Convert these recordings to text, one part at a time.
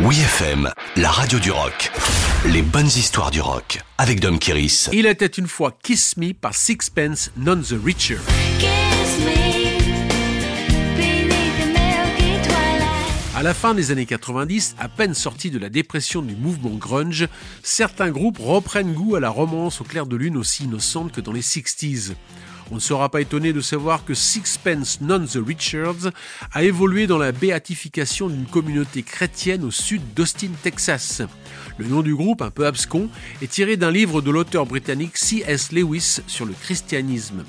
Oui FM, la radio du rock. Les bonnes histoires du rock avec Dom Kiris. Il était une fois Kiss Me par Sixpence None the Richer. À la fin des années 90, à peine sortis de la dépression du mouvement grunge, certains groupes reprennent goût à la romance au clair de lune aussi innocente que dans les 60s. On ne sera pas étonné de savoir que Sixpence None the Richards a évolué dans la béatification d'une communauté chrétienne au sud d'Austin, Texas. Le nom du groupe, un peu abscon, est tiré d'un livre de l'auteur britannique C.S. Lewis sur le christianisme.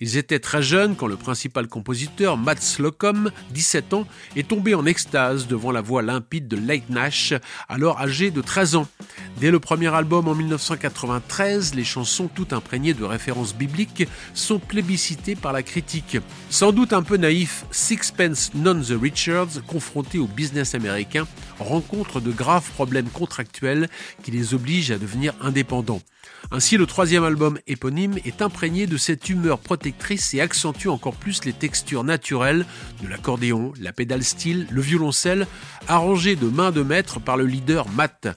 Ils étaient très jeunes quand le principal compositeur, Matt Slocum, 17 ans, est tombé en extase devant la voix limpide de Lake Nash, alors âgé de 13 ans. Dès le premier album en 1993, les chansons toutes imprégnées de références bibliques sont plébiscitées par la critique. Sans doute un peu naïf, Sixpence None the Richards, confronté au business américain, rencontre de graves problèmes contractuels qui les obligent à devenir indépendants. Ainsi, le troisième album éponyme est imprégné de cette humeur protectrice et accentue encore plus les textures naturelles de l'accordéon, la pédale style, le violoncelle, arrangé de main de maître par le leader Matt.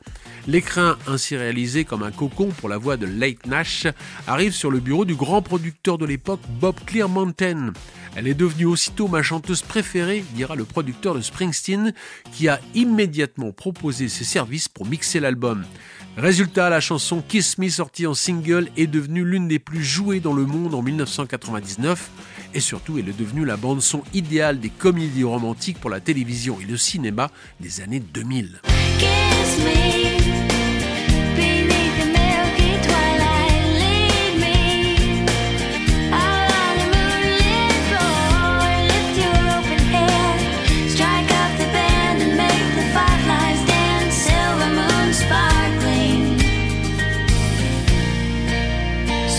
Ainsi réalisé comme un cocon pour la voix de Late Nash, arrive sur le bureau du grand producteur de l'époque, Bob Clearmountain. Elle est devenue aussitôt ma chanteuse préférée, dira le producteur de Springsteen, qui a immédiatement proposé ses services pour mixer l'album. Résultat, la chanson Kiss Me sortie en single est devenue l'une des plus jouées dans le monde en 1999 et surtout elle est devenue la bande son idéale des comédies romantiques pour la télévision et le cinéma des années 2000.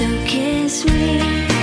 So kiss me